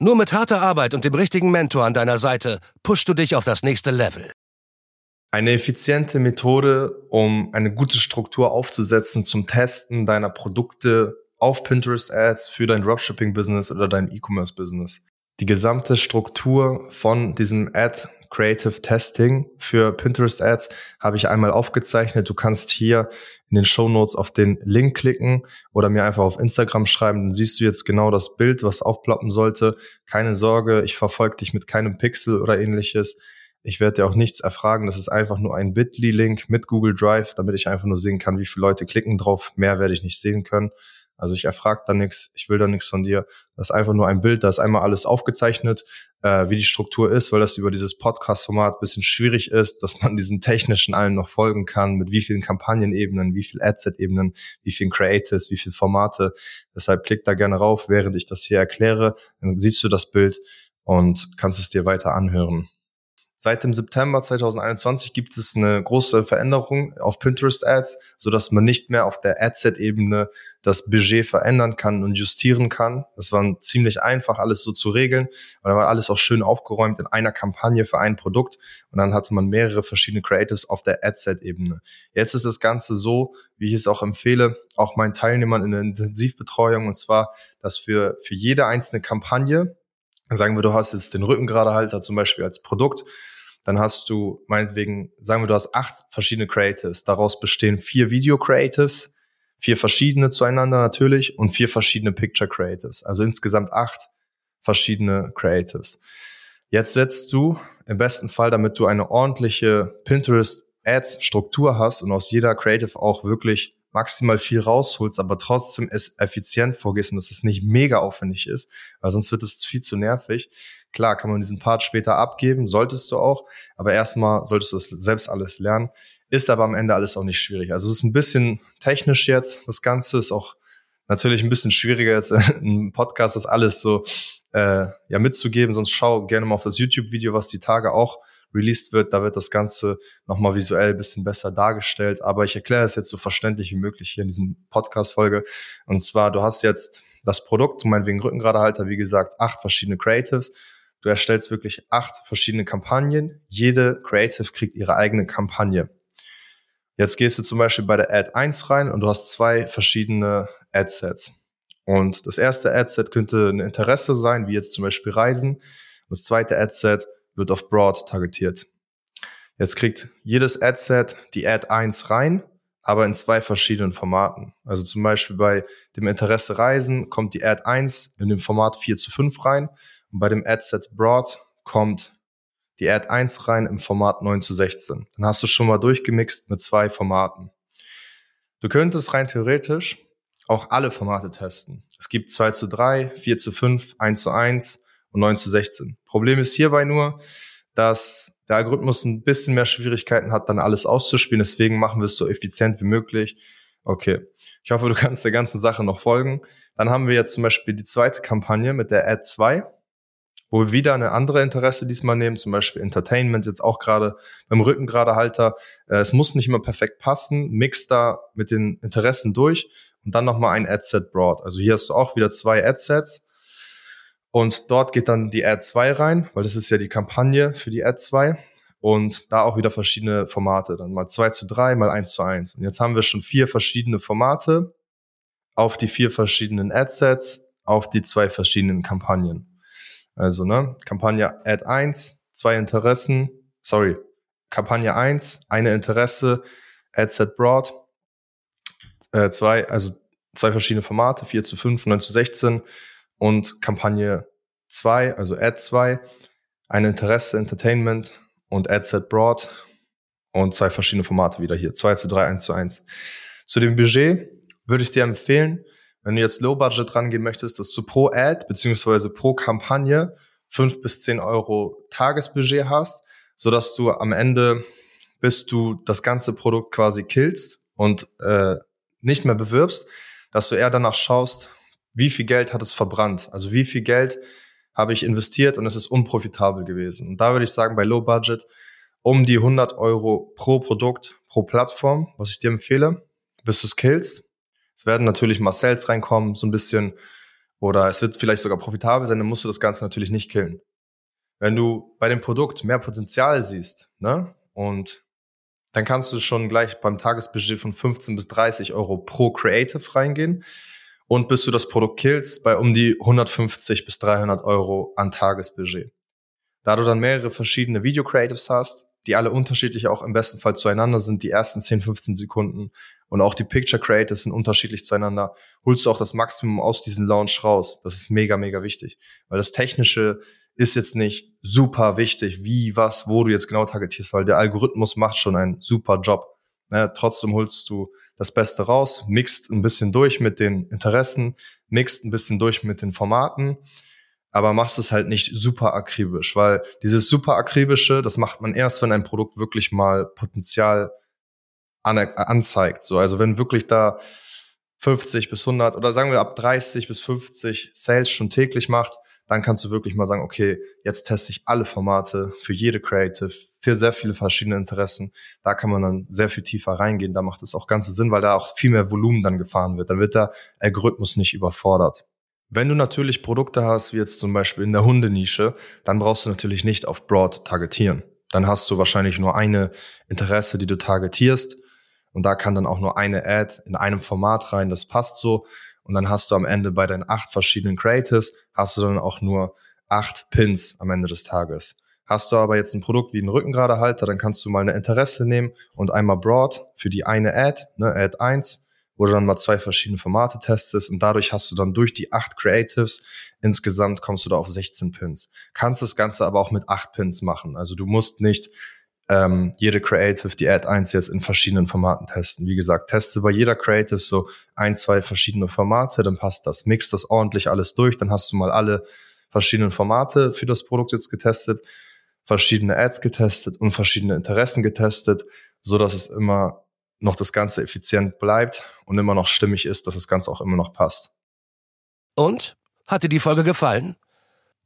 Nur mit harter Arbeit und dem richtigen Mentor an deiner Seite pushst du dich auf das nächste Level. Eine effiziente Methode, um eine gute Struktur aufzusetzen zum Testen deiner Produkte auf Pinterest Ads für dein Dropshipping-Business oder dein E-Commerce-Business. Die gesamte Struktur von diesem Ad Creative Testing für Pinterest Ads habe ich einmal aufgezeichnet. Du kannst hier in den Show Notes auf den Link klicken oder mir einfach auf Instagram schreiben. Dann siehst du jetzt genau das Bild, was aufploppen sollte. Keine Sorge, ich verfolge dich mit keinem Pixel oder ähnliches. Ich werde dir auch nichts erfragen. Das ist einfach nur ein Bitly-Link mit Google Drive, damit ich einfach nur sehen kann, wie viele Leute klicken drauf. Mehr werde ich nicht sehen können. Also ich erfrage da nichts, ich will da nichts von dir. Das ist einfach nur ein Bild, da ist einmal alles aufgezeichnet, äh, wie die Struktur ist, weil das über dieses Podcast-Format bisschen schwierig ist, dass man diesen technischen allen noch folgen kann, mit wie vielen Kampagnenebenen, wie viel Adset-Ebenen, wie vielen Creatives, wie viele Formate. Deshalb klick da gerne rauf, während ich das hier erkläre. Dann siehst du das Bild und kannst es dir weiter anhören. Seit dem September 2021 gibt es eine große Veränderung auf Pinterest Ads, so dass man nicht mehr auf der Adset-Ebene das Budget verändern kann und justieren kann. Das war ziemlich einfach, alles so zu regeln. Und dann war alles auch schön aufgeräumt in einer Kampagne für ein Produkt. Und dann hatte man mehrere verschiedene Creatives auf der Adset-Ebene. Jetzt ist das Ganze so, wie ich es auch empfehle, auch meinen Teilnehmern in der Intensivbetreuung. Und zwar, dass für, für jede einzelne Kampagne, sagen wir, du hast jetzt den Rückengeradehalter zum Beispiel als Produkt, dann hast du meinetwegen, sagen wir, du hast acht verschiedene Creatives. Daraus bestehen vier Video Creatives, vier verschiedene zueinander natürlich und vier verschiedene Picture Creatives. Also insgesamt acht verschiedene Creatives. Jetzt setzt du im besten Fall, damit du eine ordentliche Pinterest Ads Struktur hast und aus jeder Creative auch wirklich maximal viel rausholst, aber trotzdem es effizient vorgehst und dass es nicht mega aufwendig ist, weil sonst wird es viel zu nervig. Klar, kann man diesen Part später abgeben, solltest du auch, aber erstmal solltest du es selbst alles lernen. Ist aber am Ende alles auch nicht schwierig. Also es ist ein bisschen technisch jetzt. Das Ganze ist auch natürlich ein bisschen schwieriger jetzt im Podcast das alles so äh, ja mitzugeben. Sonst schau gerne mal auf das YouTube-Video, was die Tage auch released wird. Da wird das Ganze nochmal visuell ein bisschen besser dargestellt. Aber ich erkläre es jetzt so verständlich wie möglich hier in diesem Podcast-Folge. Und zwar, du hast jetzt das Produkt, meinetwegen Rückengradhalter, wie gesagt, acht verschiedene Creatives. Du erstellst wirklich acht verschiedene Kampagnen. Jede Creative kriegt ihre eigene Kampagne. Jetzt gehst du zum Beispiel bei der Ad 1 rein und du hast zwei verschiedene Adsets. Und das erste Adset könnte ein Interesse sein, wie jetzt zum Beispiel Reisen. Das zweite Adset wird auf Broad targetiert. Jetzt kriegt jedes Adset die Ad 1 rein, aber in zwei verschiedenen Formaten. Also zum Beispiel bei dem Interesse Reisen kommt die Ad 1 in dem Format 4 zu 5 rein und bei dem Adset Broad kommt die Ad 1 rein im Format 9 zu 16. Dann hast du schon mal durchgemixt mit zwei Formaten. Du könntest rein theoretisch auch alle Formate testen. Es gibt 2 zu 3, 4 zu 5, 1 zu 1 und 9 zu 16. Problem ist hierbei nur, dass der Algorithmus ein bisschen mehr Schwierigkeiten hat, dann alles auszuspielen. Deswegen machen wir es so effizient wie möglich. Okay. Ich hoffe, du kannst der ganzen Sache noch folgen. Dann haben wir jetzt zum Beispiel die zweite Kampagne mit der Ad 2, wo wir wieder eine andere Interesse diesmal nehmen, zum Beispiel Entertainment, jetzt auch gerade beim Rückengeradehalter. Äh, es muss nicht immer perfekt passen. Mix da mit den Interessen durch und dann nochmal ein Adset Broad. Also hier hast du auch wieder zwei Adsets und dort geht dann die Ad 2 rein, weil das ist ja die Kampagne für die Ad 2. Und da auch wieder verschiedene Formate. Dann mal 2 zu 3, mal 1 zu 1. Und jetzt haben wir schon vier verschiedene Formate auf die vier verschiedenen Adsets, auf die zwei verschiedenen Kampagnen. Also, ne, Kampagne Ad 1, zwei Interessen, sorry, Kampagne 1, eine Interesse, Adset Broad, äh, zwei, also zwei verschiedene Formate, 4 zu 5, 9 zu 16 und Kampagne 2, also Ad 2, ein Interesse Entertainment und Adset Broad und zwei verschiedene Formate wieder hier, 2 zu 3, 1 zu 1. Zu dem Budget würde ich dir empfehlen, wenn du jetzt Low Budget rangehen möchtest, dass du pro Ad beziehungsweise pro Kampagne fünf bis zehn Euro Tagesbudget hast, so dass du am Ende, bis du das ganze Produkt quasi killst und äh, nicht mehr bewirbst, dass du eher danach schaust, wie viel Geld hat es verbrannt? Also wie viel Geld habe ich investiert und es ist unprofitabel gewesen. Und da würde ich sagen, bei Low Budget um die 100 Euro pro Produkt, pro Plattform, was ich dir empfehle, bis du es killst. Es werden natürlich mal Sales reinkommen, so ein bisschen, oder es wird vielleicht sogar profitabel sein, dann musst du das Ganze natürlich nicht killen. Wenn du bei dem Produkt mehr Potenzial siehst, ne, und dann kannst du schon gleich beim Tagesbudget von 15 bis 30 Euro pro Creative reingehen und bis du das Produkt killst bei um die 150 bis 300 Euro an Tagesbudget. Da du dann mehrere verschiedene Video-Creatives hast, die alle unterschiedlich auch im besten Fall zueinander sind, die ersten 10, 15 Sekunden und auch die Picture Creatives sind unterschiedlich zueinander, holst du auch das Maximum aus diesem Launch raus. Das ist mega, mega wichtig, weil das Technische ist jetzt nicht super wichtig, wie, was, wo du jetzt genau targetierst, weil der Algorithmus macht schon einen super Job. Ne? Trotzdem holst du das Beste raus, mixt ein bisschen durch mit den Interessen, mixt ein bisschen durch mit den Formaten, aber machst es halt nicht super akribisch, weil dieses super akribische, das macht man erst, wenn ein Produkt wirklich mal Potenzial anzeigt. So, also wenn wirklich da 50 bis 100 oder sagen wir ab 30 bis 50 Sales schon täglich macht, dann kannst du wirklich mal sagen, okay, jetzt teste ich alle Formate für jede Creative, für sehr viele verschiedene Interessen. Da kann man dann sehr viel tiefer reingehen. Da macht es auch ganze Sinn, weil da auch viel mehr Volumen dann gefahren wird. Dann wird der Algorithmus nicht überfordert. Wenn du natürlich Produkte hast, wie jetzt zum Beispiel in der Hundenische, dann brauchst du natürlich nicht auf Broad targetieren. Dann hast du wahrscheinlich nur eine Interesse, die du targetierst. Und da kann dann auch nur eine Ad in einem Format rein. Das passt so. Und dann hast du am Ende bei deinen acht verschiedenen Creatives, hast du dann auch nur acht Pins am Ende des Tages. Hast du aber jetzt ein Produkt wie einen Rückengradehalter, dann kannst du mal eine Interesse nehmen und einmal Broad für die eine Ad, ne, Ad 1, wo du dann mal zwei verschiedene Formate testest und dadurch hast du dann durch die acht Creatives insgesamt kommst du da auf 16 Pins. Kannst das Ganze aber auch mit acht Pins machen. Also du musst nicht ähm, jede Creative, die Ad 1 jetzt in verschiedenen Formaten testen. Wie gesagt, teste bei jeder Creative so ein, zwei verschiedene Formate, dann passt das. Mix das ordentlich alles durch, dann hast du mal alle verschiedenen Formate für das Produkt jetzt getestet, verschiedene Ads getestet und verschiedene Interessen getestet, so dass es immer noch das Ganze effizient bleibt und immer noch stimmig ist, dass das Ganze auch immer noch passt. Und? Hat dir die Folge gefallen?